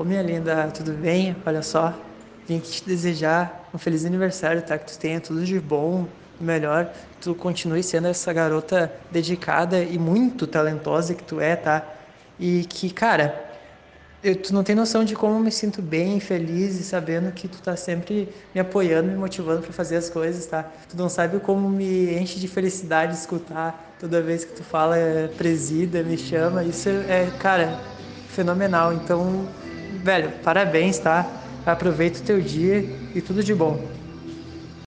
Ô minha linda, tudo bem? Olha só, vim aqui te desejar um feliz aniversário, tá? Que tu tenha tudo de bom, melhor, que tu continue sendo essa garota dedicada e muito talentosa que tu é, tá? E que, cara, eu, tu não tem noção de como eu me sinto bem, feliz e sabendo que tu tá sempre me apoiando, me motivando para fazer as coisas, tá? Tu não sabe como me enche de felicidade escutar toda vez que tu fala é, presida, me chama. Isso é, cara, fenomenal. Então, velho, parabéns, tá? Aproveita o teu dia e tudo de bom.